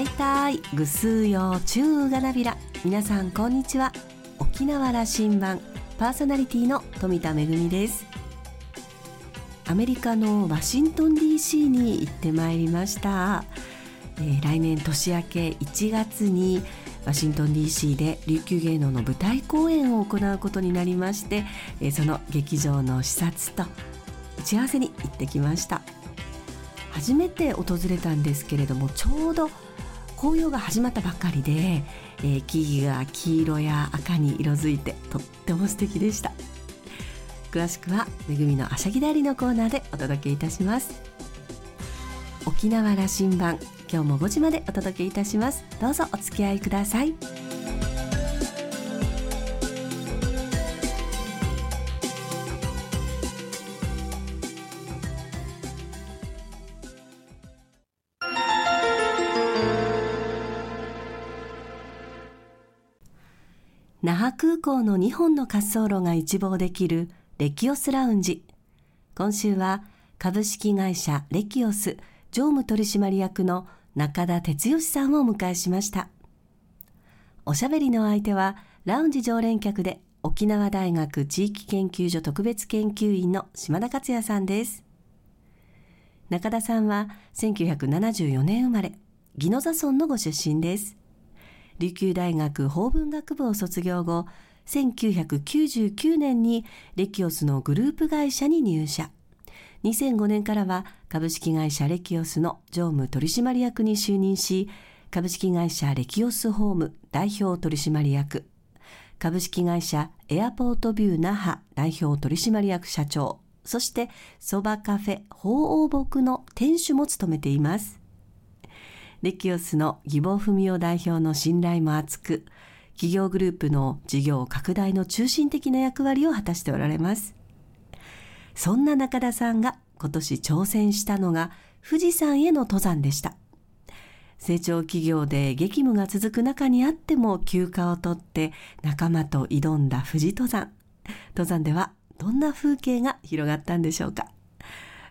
いたいぐすうようちゅうがなびら。皆さんこんにちは。沖縄羅針盤パーソナリティの富田恵です。アメリカのワシントン DC に行ってまいりました、えー、来年年明け1月にワシントン DC で琉球芸能の舞台公演を行うことになりまして、えー、その劇場の視察と打ち合わせに行ってきました。初めて訪れたんですけれどもちょうど紅葉が始まったばっかりで、えー、木々が黄色や赤に色づいてとっても素敵でした。詳しくは「めぐみのあしゃぎだり」のコーナーでお届けいたします。沖縄羅針盤今日も5時までお届けいたします。どうぞお付き合いください。那覇空港の2本の滑走路が一望できるレキオスラウンジ。今週は株式会社レキオス常務取締役の中田哲義さんをお迎えしました。おしゃべりの相手はラウンジ常連客で沖縄大学地域研究所特別研究員の島田克也さんです。中田さんは1974年生まれ、宜野座村のご出身です。琉球大学法文学部を卒業後、1999年にレキオスのグループ会社に入社。2005年からは株式会社レキオスの常務取締役に就任し、株式会社レキオスホーム代表取締役、株式会社エアポートビュー那覇代表取締役社長、そしてそばカフェ鳳凰木の店主も務めています。レキオスの義母文夫代表の信頼も厚く、企業グループの事業拡大の中心的な役割を果たしておられます。そんな中田さんが今年挑戦したのが富士山への登山でした。成長企業で激務が続く中にあっても休暇を取って仲間と挑んだ富士登山。登山ではどんな風景が広がったんでしょうか。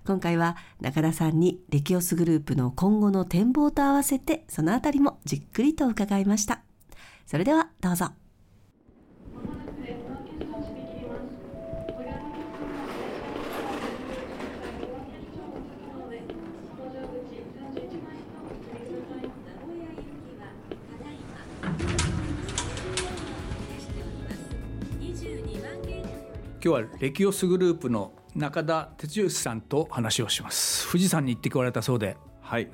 今回は中田さんにレキオスグループの今後の展望と合わせてそのあたりもじっくりと伺いました。それではどうぞ。今日はレキオスグループの中田哲義さんと話をします。富士山に行ってこられたそうで、はい、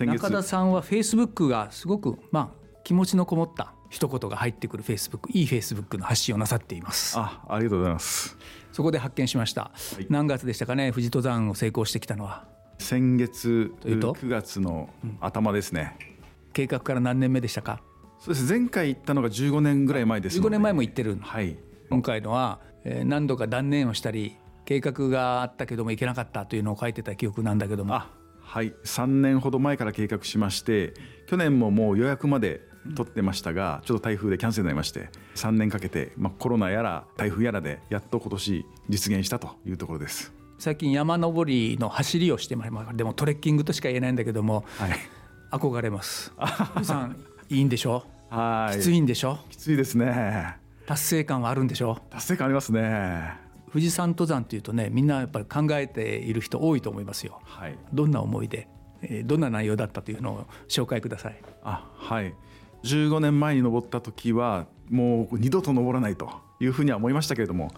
中田さんはフェイスブックがすごくまあ気持ちのこもった一言が入ってくるフェイスブックいいフェイスブックの発信をなさっています。あありがとうございます。そこで発見しました、はい、何月でしたかね？富士登山を成功してきたのは。先月というと？9月の頭ですね、うん、計画から何年目でしたか？そうです。前回行ったのが15年ぐらい前です15年前も行ってる。はい。今回のは、えー、何度か断念をしたり計画があったけども行けなかったというのを書いてた記憶なんだけども。はい。3年ほど前から計画しまして去年ももう予約まで取ってましたがちょっと台風でキャンセルになりまして3年かけて、まあ、コロナやら台風やらでやっと今年実現したというところです。最近山登りの走りをしてまいりますでもトレッキングとしか言えないんだけども、はい、憧れます。さんいいんでしょ？はい。きついんでしょ？きついですね。達成感はあるんでしょ？達成感ありますね富士山登山というとねみんなやっぱり考えている人多いと思いますよ、はい、どんな思いで、えー、どんな内容だったというのを紹介ください。あはい。15年前に登った時はもう二度と登らないというふうには思いましたけれども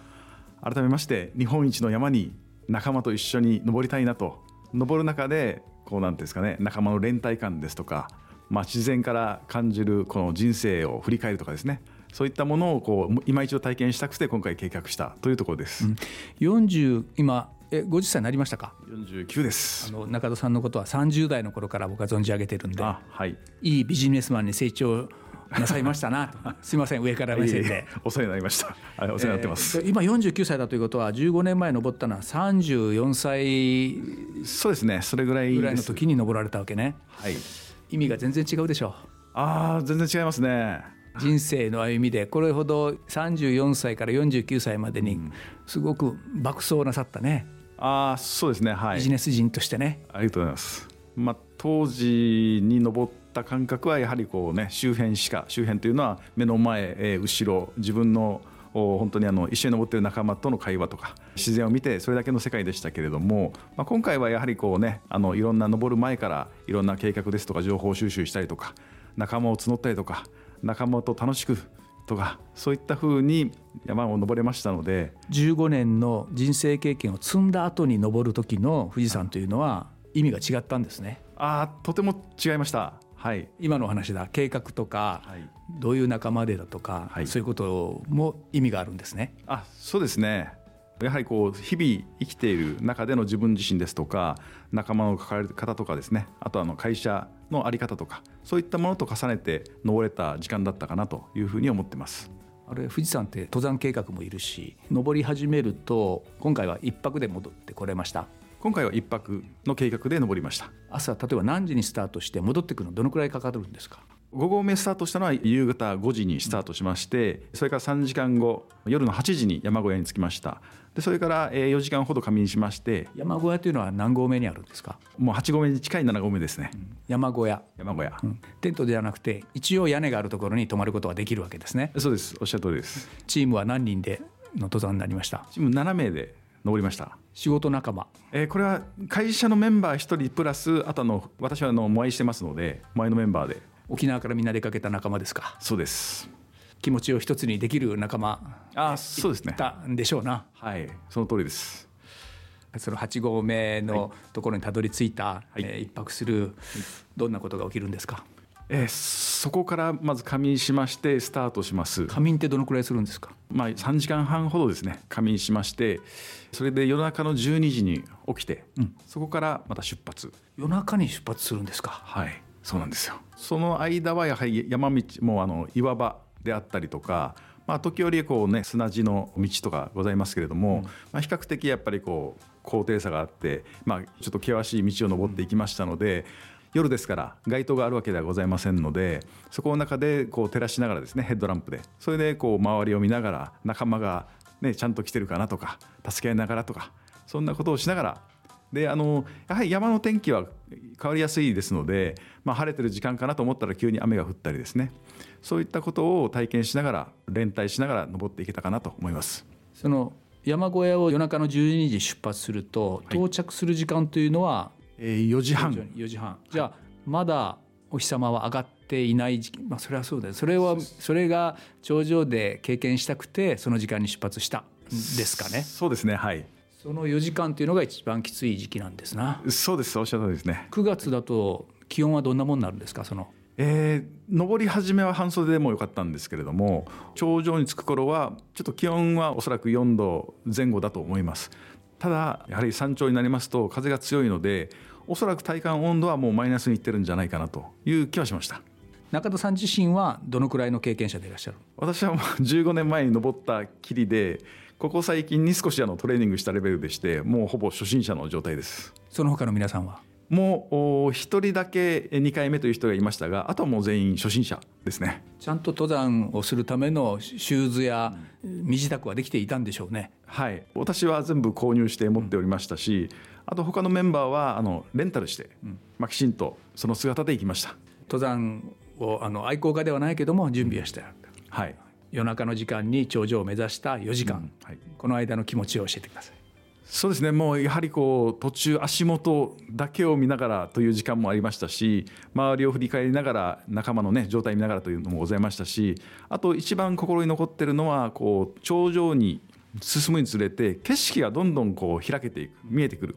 改めまして日本一の山に仲間と一緒に登りたいなと。登る中でこうなんですかね仲間の連帯感ですとか、まあ、自然から感じるこの人生を振り返るとかですねそういったものをこう今一度体験したくて今回計画したというところです。うん、40今え50歳になりましたか？49です。あの中田さんのことは30代の頃から僕は存じ上げてるんで、はい、いいビジネスマンに成長なさいましたな すみません上から目線で。お世話になりました。お世話になってます、えー、今49歳だということは15年前登ったのは34歳そうですねそれぐらいぐらいの時に登られたわけね。はい。意味が全然違うでしょう。ああ全然違いますね人生の歩みでこれほど34歳から49歳までにすごく爆走なさったね、うん、ああそうですね。はい。ビジネス人としてね。ありがとうございます、まあ、当時に登っった感覚はやはりこうね周辺しか周辺というのは目の前、えー、後ろ自分の本当にあの一緒に登っている仲間との会話とか自然を見てそれだけの世界でしたけれども、まあ、今回はやはりこうねあのいろんな登る前からいろんな計画ですとか情報収集したりとか仲間を募ったりとか仲間と楽しくとかそういったふうに山を登れましたので。15年の人生経験を積んだ後に登る時の富士山というのは意味が違ったんですね。あとても違いました。はい、今の話だ。計画とか、はい、どういう仲間でだとか、はい、そういうことも意味があるんですね。あそうですねやはりこう日々生きている中での自分自身ですとか仲間の関わり方とかですねあとあの会社の在り方とかそういったものと重ねて登れた時間だったかなというふうに思ってます。あれ富士山って登山計画もいるし登り始めると今回は1泊で戻ってこれました。今回は1泊の計画で登りました。朝例えば何時にスタートして戻ってくるのどのくらいかかるんですか？5合目スタートしたのは夕方5時にスタートしまして、それから3時間後夜の8時に山小屋に着きました。でそれから4時間ほど仮眠しまして山小屋というのは何合目にあるんですか？もう8合目に近い7合目ですね、うん、山小屋。山小屋、うん、テントではなくて一応屋根があるところに泊まることができるわけですね。そうです。おっしゃる通りです。チームは何人での登山になりました？チーム7名で登りました。仕事仲間、えー、これは会社のメンバー1人プラスあとの私はあのモアイしてますのでモアイのメンバーで沖縄からみんな出かけた仲間ですか？そうです。気持ちを一つにできる仲間あそうですね。たんでしょうな。はいその通りです。その8合目のところにたどり着いた、はい、えー、一泊するどんなことが起きるんですか、えー、そこからまず仮眠しましてスタートします。仮眠ってどのくらいするんですか？まあ3時間半ほどですね。仮眠しましてそれで夜中の12時に起きて、うん、そこからまた出発。夜中に出発するんですか？はいそうなんですよ。その間はやはり山道もあの岩場であったりとかまあ、時折こう、ね、砂地の道とかございますけれども、うん、まあ、比較的やっぱりこう高低差があって、まあ、ちょっと険しい道を登っていきましたので、夜ですから街灯があるわけではございませんのでそこの中でこう照らしながらですねヘッドランプでそれでこう周りを見ながら仲間が、ね、ちゃんと来てるかなとか助け合いながらとかそんなことをしながらであのやはり山の天気は変わりやすいですので、まあ、晴れてる時間かなと思ったら急に雨が降ったりですね。そういったことを体験しながら連帯しながら登っていけたかなと思います。その山小屋を夜中の12時出発すると、到着する時間というのは、えー、4時半。4時半。じゃあまだお日様は上がっていない時期。まあそれはそうだよ。それはそれが頂上で経験したくてその時間に出発したんですかね。そうですねはいその4時間というのが一番きつい時期なんですな。そうですおっしゃる通りですね。9月だと気温はどんなもんになるんですかその？えー、登り始めは半袖でもよかったんですけれども頂上に着く頃はちょっと気温はおそらく4度前後だと思います。ただやはり山頂になりますと風が強いのでおそらく体感温度はもうマイナスにいってるんじゃないかなという気はしました中田さん自身はどのくらいの経験者でいらっしゃる？私はもう15年前に登ったきりでここ最近に少しあのトレーニングしたレベルでしてもうほぼ初心者の状態です。その他の皆さんは？もう1人だけ2回目という人がいましたがあとはもう全員初心者ですね。ちゃんと登山をするためのシューズや身支度はできていたんでしょうね。はい。私は全部購入して持っておりましたし、あと他のメンバーはあのレンタルして、まあ、きちんとその姿で行きました。登山をあの愛好家ではないけども準備はしてある、はい。夜中の時間に頂上を目指した4時間、うんはい、この間の気持ちを教えてください。そうですね。もうやはりこう途中足元だけを見ながらという時間もありましたし周りを振り返りながら仲間のね状態見ながらというのもございましたしあと一番心に残ってるのはこう頂上に進むにつれて景色がどんどんこう開けていく見えてくる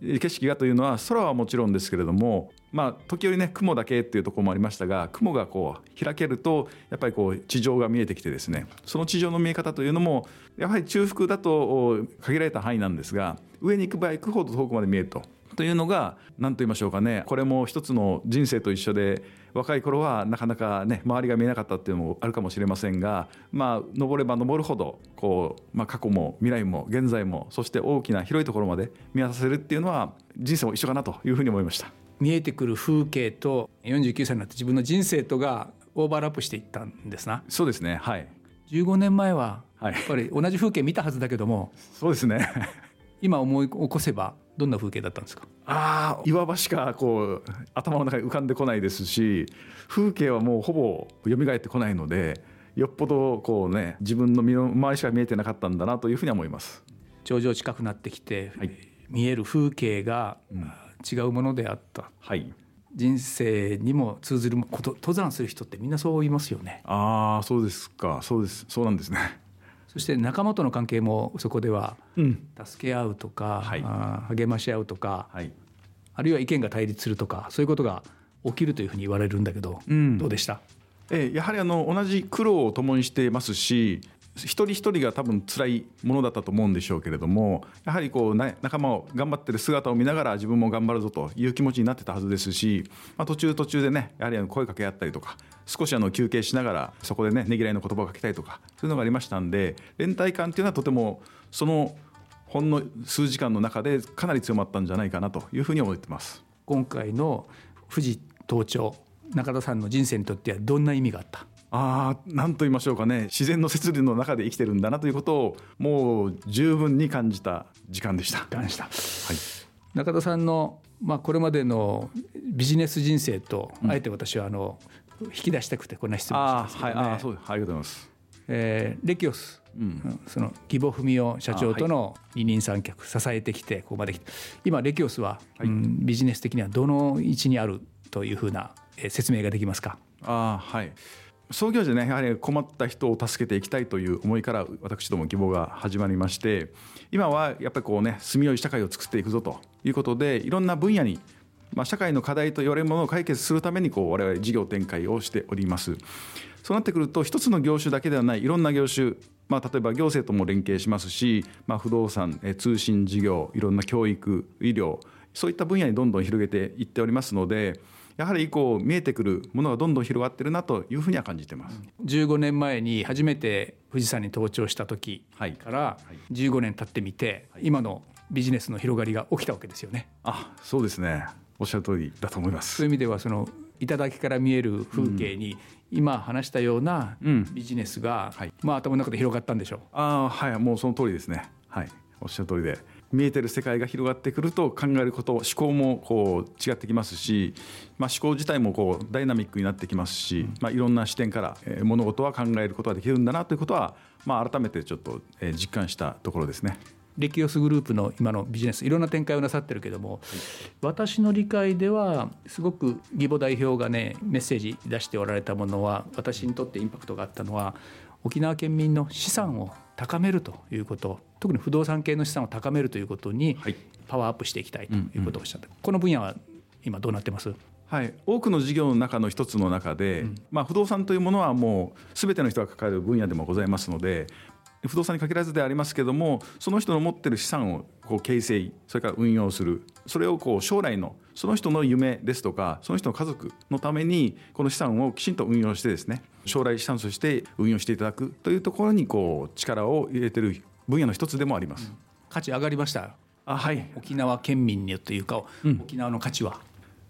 景色がというのは空はもちろんですけれどもまあ時折ね雲だけっていうところもありましたが雲がこう開けるとやっぱりこう地上が見えてきてですねその地上の見え方というのもやはり中腹だと限られた範囲なんですが上に行く場合行くほど遠くまで見えると。というのが何と言いましょうかねこれも一つの人生と一緒で若い頃はなかなかね周りが見えなかったっていうのもあるかもしれませんがまあ登れば登るほどこう、まあ、過去も未来も現在もそして大きな広いところまで見渡せるっていうのは人生も一緒かなというふうに思いました。見えてくる風景と49歳になって自分の人生とがオーバーラップしていったんですな。そうですねはい。15年前はやっぱり同じ風景見たはずだけども、そうですね。今思い起こせばどんな風景だったんですか？ああ岩場しかこう頭の中に浮かんでこないですし風景はもうほぼ蘇ってこないのでよっぽどこうね自分の身の周りしか見えてなかったんだなというふうに思います。頂上近くなってきて、はい。見える風景が違うものであった、はい。人生にも通ずること登山する人ってみんなそう言いますよねああそうですかそうですそうなんですねそして仲間との関係もそこではうん。助け合うとか、はい。あー励まし合うとか、はい。あるいは意見が対立するとかそういうことが起きるというふうに言われるんだけど、うん。どうでした？ええやはりあの同じ苦労を共にしていますし一人一人が多分辛いものだったと思うんでしょうけれどもやはりこう、ね、仲間を頑張ってる姿を見ながら自分も頑張るぞという気持ちになってたはずですし、まあ、途中途中でねやはりあの声かけ合ったりとか少しあの休憩しながらそこでねねぎらいの言葉をかけたりとかそういうのがありましたんで連帯感っていうのはとてもそのほんの数時間の中でかなり強まったんじゃないかなというふうに思ってます。今回の富士登頂中田さんの人生にとってはどんな意味があった？ああ何と言いましょうかね。自然の摂理の中で生きてるんだなということをもう十分に感じた時間でした。感謝はい。中田さんの、まあ、これまでのビジネス人生と、あえて私はあの引き出したくてこんな質問したんですけどね、ああそうです。ありがとうございます。えーレキオス、うん。その義母文雄社長との二人三脚支えてきてここまで来て。今レキオスは、うんビジネス的にはどの位置にあるというふうな、えー説明ができますか？ああはい創業時ねやはり困った人を助けていきたいという思いから私ども希望が始まりまして今はやっぱりこうね住みよい社会を作っていくぞと。いうことでいろんな分野にまあ、社会の課題と言われるものを解決するためにこう我々事業展開をしております。そうなってくると一つの業種だけではないいろんな業種まあ、例えば行政とも連携しますし、まあ、不動産え通信事業いろんな教育医療そういった分野にどんどん広げていっておりますのでやはりこう見えてくるものがどんどん広がってるなというふうには感じてます。15年前に初めて富士山に登頂した時はい。から15年経ってみて、今のビジネスの広がりが起きたわけですよね。あそうですね。おっしゃる通りだと思います。そういう意味ではその頂から見える風景に、今話したようなうん。ビジネスが、はい。まあ頭の中で広がったんでしょう。ああはい。もうその通りですね。はい。おっしゃる通りで見えてる世界が広がってくると考えること思考もこう違ってきますし、まあ、思考自体もこうダイナミックになってきますし、まあ、いろんな視点から、物事は考えることができるんだなということは、まあ、改めてちょっと、えー実感したところですね。レキオスグループの今のビジネスいろんな展開をなさってるけども、私の理解ではすごく義母代表がねメッセージ出しておられたものは私にとってインパクトがあったのは沖縄県民の資産を高めるということ特に不動産系の資産を高めるということにはい。パワーアップしていきたいということをおっしゃった、この分野は今どうなってます？はい、多くの事業の中の一つの中で、まあ、不動産というものはもう全ての人が抱える分野でもございますので不動産に限らずでありますけどもその人の持ってる資産をこう形成それから運用するそれをこう将来のその人の夢ですとかその人の家族のためにこの資産をきちんと運用してですね将来資産として運用していただくというところにこう力を入れてる分野の一つでもあります。価値上がりました。あはい。沖縄県民にというか、沖縄の価値は。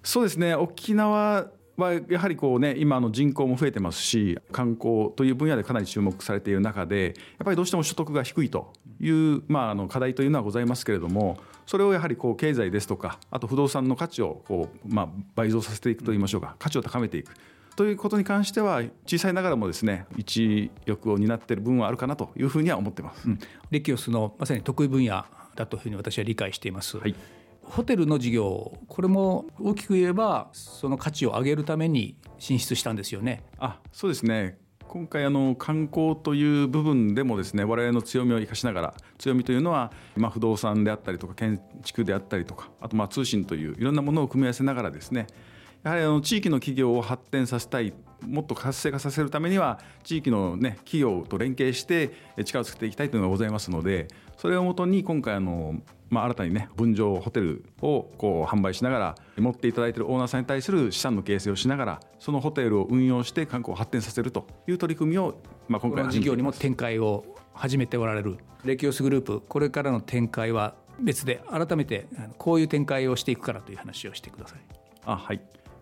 そうですね。沖縄はやはりこうね今の人口も増えてますし観光という分野でかなり注目されている中でやっぱりどうしても所得が低いという、まあ、あの課題というのはございますけれどもそれをやはりこう経済ですとかあと不動産の価値をこう、まあ、倍増させていくといいましょうか。価値を高めていく。ということに関しては小さいながらもですね一翼を担っている部分はあるかなというふうには思ってます。レキオスのまさに得意分野だというふうに私は理解しています。はいホテルの事業これも大きく言えばその価値を上げるために進出したんですよね。あそうですね今回あの観光という部分でもですね我々の強みを生かしながら強みというのは、まあ、不動産であったりとか建築であったりとかあとまあ通信といういろんなものを組み合わせながらですねやはりあの地域の企業を発展させたいもっと活性化させるためには地域の、ね、企業と連携してえ力をつけていきたいというのがございますのでそれをもとに今回あの、まあ、新たにね分譲ホテルをこう販売しながら持っていただいているオーナーさんに対する資産の形成をしながらそのホテルを運用して観光を発展させるという取り組みを、まあ、今こ回の事業にも展開を始めておられるレキオスグループこれからの展開は別で改めてこういう展開をしていくからという話をしてください。あはい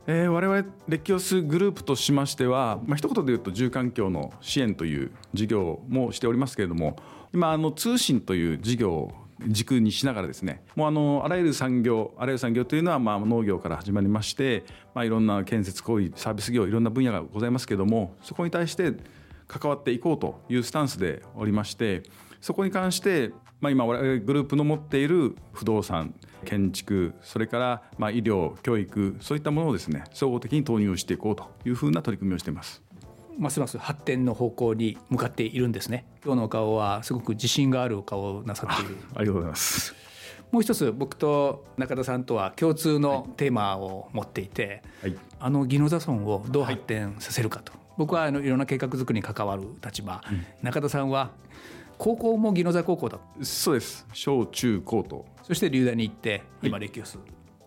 えー、我々レッキオスグループとしましては、まあ一言で言うと住環境の支援という事業もしておりますけれども今あの通信という事業を軸にしながらですねもうあのあらゆる産業あらゆる産業というのはまあ農業から始まりまして、まあ、いろんな建設行為サービス業いろんな分野がございますけれどもそこに対して関わっていこうというスタンスでおりましてそこに関して、まあ、今我々グループの持っている不動産建築それからまあ医療教育そういったものをですね総合的に投入していこうというふうな取り組みをしています。ますます発展の方向に向かっているんですね。今日のお顔はすごく自信があるお顔をなさっている。ありがとうございます。もう一つ僕と中田さんとは共通のテーマを持っていて、はい、あの宜野座村をどう発展させるかと、はい、僕はあのいろんな計画作りに関わる立場、うん、中田さんは高校も宜野座高校だ。そうです。小中高と。そして流大に行って今歴をする、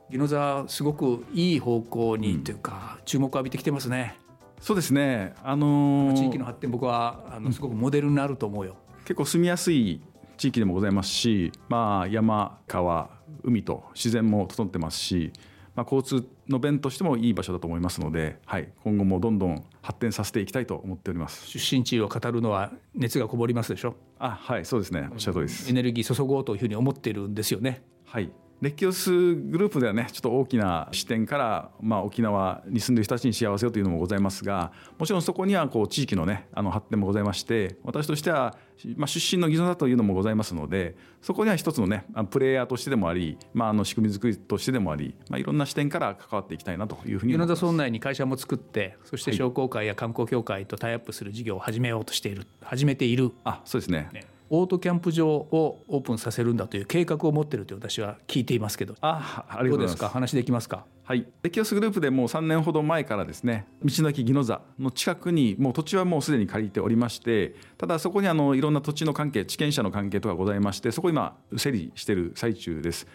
宜野座すごくいい方向にというか、注目を浴びてきてますね。そうですね。あのー、地域の発展僕はあのすごくモデルになると思うよ、結構住みやすい地域でもございますし、まあ、山川海と自然も整ってますし、まあ、交通の便としてもいい場所だと思いますので、はい、今後もどんどん発展させていきたいと思っております。出身地を語るのは熱がこもりますでしょあはいそうですねおっしゃる通りですエネルギー注ごうというふうに思っているんですよねはいレッキオスグループではねちょっと大きな視点から、まあ、沖縄に住んでる人たちに幸せをというのもございますがもちろんそこにはこう地域のねあの発展もございまして私としては、まあ、出身の技能だというのもございますのでそこには一つのねプレイヤーとしてでもあり、まあ、あの仕組み作りとしてでもあり、まあ、いろんな視点から関わっていきたいなというふうに米田村内に会社も作ってそして商工会や観光協会とタイアップする事業を始めようとしている始めている。あそうですね。ねオートキャンプ場をオープンさせるんだという計画を持っていると私は聞いていますけど。あありがとうございます。か？話できますか？はい。レキオスグループでもう3年ほど前からですね道の駅宜野座の近くにもう土地はもうすでに借りておりましてただそこにあのいろんな土地の関係地権者の関係とかございましてそこ今整理している最中です。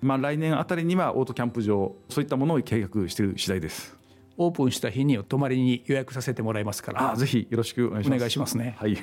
まあ来年あたりにはオートキャンプ場そういったものを計画している次第です。オープンした日に泊まりに予約させてもらいますから。あぜひよろしくお願いしますね。はい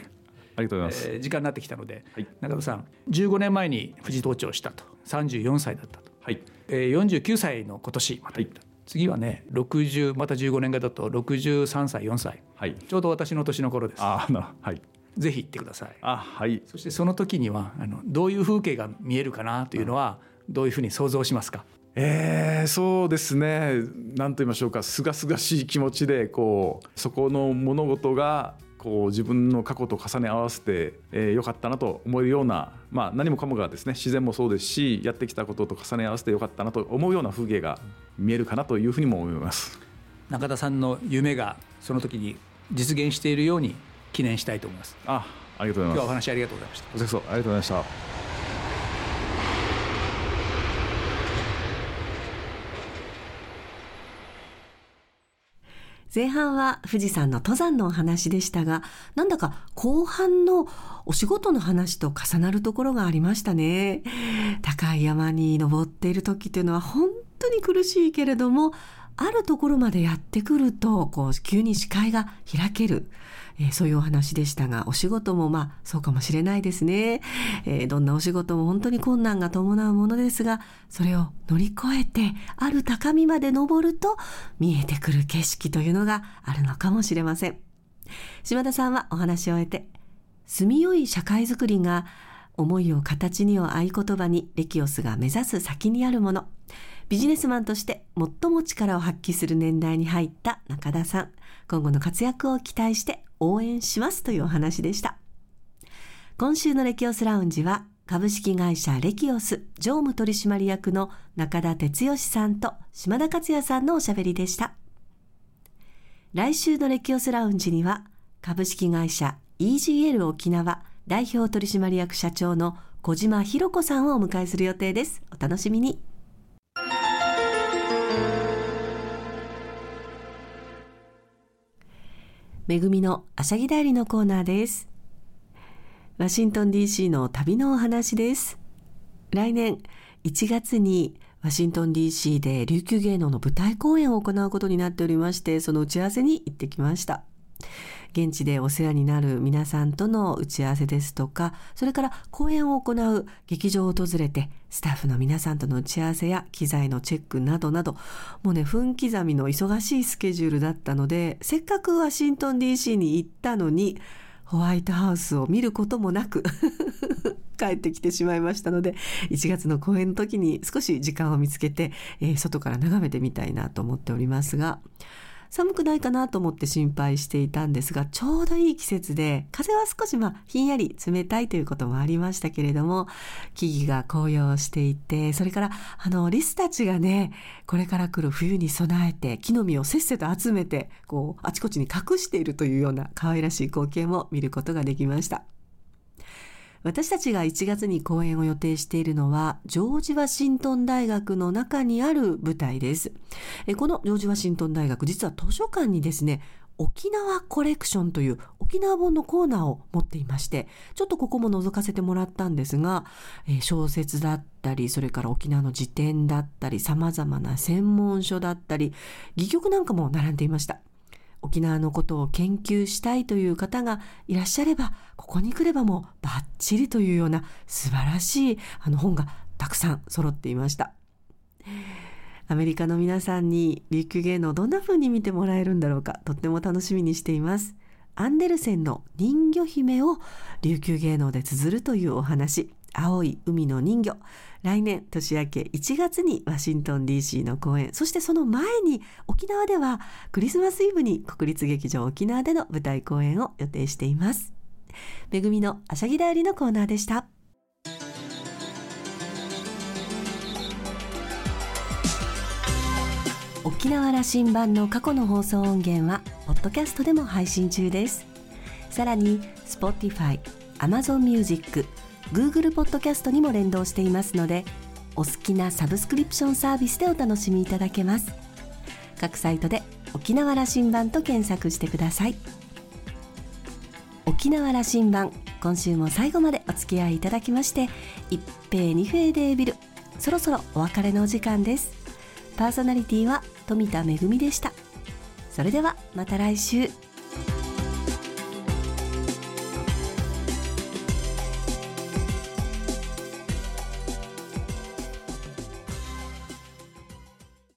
ありがとうございます、えー、時間になってきたので、はい、中田さん15年前に富士登頂したと。34歳だったと、はい。えー、49歳の今年また行った、はい、次はね60また15年後だと63歳4歳、はい、ちょうど私の年の頃です。あなはい。ぜひ行ってください。あはい。そしてその時にはあのどういう風景が見えるかなというのは、どういうふうに想像しますか？えー、そうですね。何と言いましょうか。すがすがしい気持ちでこうそこの物事がこう自分の過去と重ね合わせてよ、えー、かったなと思えるような、まあ、何もかもがですね自然もそうですしやってきたことと重ね合わせてよかったなと思うような風景が見えるかなというふうにも思います。中田さんの夢がその時に実現しているように記念したいと思います。あありがとうございます。今日はお話ありがとうございました。ありがとうございました前半は富士山の登山のお話でしたが、なんだか後半のお仕事の話と重なるところがありましたね。高い山に登っている時というのは本当に苦しいけれども、あるところまでやってくると、こう、急に視界が開ける。えー、そういうお話でしたが、お仕事もまあ、そうかもしれないですね。えー、どんなお仕事も本当に困難が伴うものですが、それを乗り越えて、ある高みまで登ると、見えてくる景色というのがあるのかもしれません。島田さんはお話を終えて、住みよい社会づくりが、思いを形にを合言葉にレキオスが目指す先にあるもの。ビジネスマンとして最も力を発揮する年代に入った中田さん。今後の活躍を期待して応援しますというお話でした。今週のレキオスラウンジは株式会社レキオス常務取締役の中田哲義さんと島田克也さんのおしゃべりでした。来週のレキオスラウンジには株式会社 EGL 沖縄代表取締役社長の小島博子さんをお迎えする予定です。お楽しみに。めぐみのあしゃぎだよりのコーナーです。ワシントン DC の旅のお話です。来年1月にワシントン DC で琉球芸能の舞台公演を行うことになっておりまして、その打ち合わせに行ってきました。現地でお世話になる皆さんとの打ち合わせですとか、それから公演を行う劇場を訪れて、スタッフの皆さんとの打ち合わせや機材のチェックなどなど、もうね、分刻みの忙しいスケジュールだったので、せっかくワシントン DC に行ったのに、ホワイトハウスを見ることもなく 帰ってきてしまいましたので1月の公演の時に少し時間を見つけて、えー、外から眺めてみたいなと思っておりますが寒くないかなと思って心配していたんですがちょうどいい季節で風は少しまあひんやり冷たいということもありましたけれども木々が紅葉していてそれからあのリスたちがねこれから来る冬に備えて木の実をせっせと集めてこうあちこちに隠しているというような可愛らしい光景も見ることができました。私たちが1月に公演を予定しているのはジョージ・ワシントン大学の中にある舞台です。このジョージ・ワシントン大学実は図書館にですね沖縄コレクションという沖縄本のコーナーを持っていましてちょっとここも覗かせてもらったんですが、え小説だったりそれから沖縄の辞典だったり様々な専門書だったり戯曲なんかも並んでいました。沖縄のことを研究したいという方がいらっしゃればここに来ればもうバッチリというような素晴らしいあの本がたくさん揃っていました。アメリカの皆さんに琉球芸能どんな風に見てもらえるんだろうか。とっても楽しみにしています。アンデルセンの人魚姫を琉球芸能で綴るというお話。青い海の人魚。来年年明け1月にワシントン DC の公演。そしてその前に沖縄ではクリスマスイブに国立劇場沖縄での舞台公演を予定しています。めぐみのあしゃぎだよりのコーナーでした。沖縄羅針盤の過去の放送音源はポッドキャストでも配信中です。さらに Spotify、Amazon Music Google ポッドキャストにも連動していますのでお好きなサブスクリプションサービスでお楽しみいただけます。各サイトで沖縄羅針盤と検索してください。沖縄羅針盤今週も最後までお付き合いいただきまして一平二平デービルそろそろお別れのお時間です。パーソナリティは富田恵でした。それではまた来週。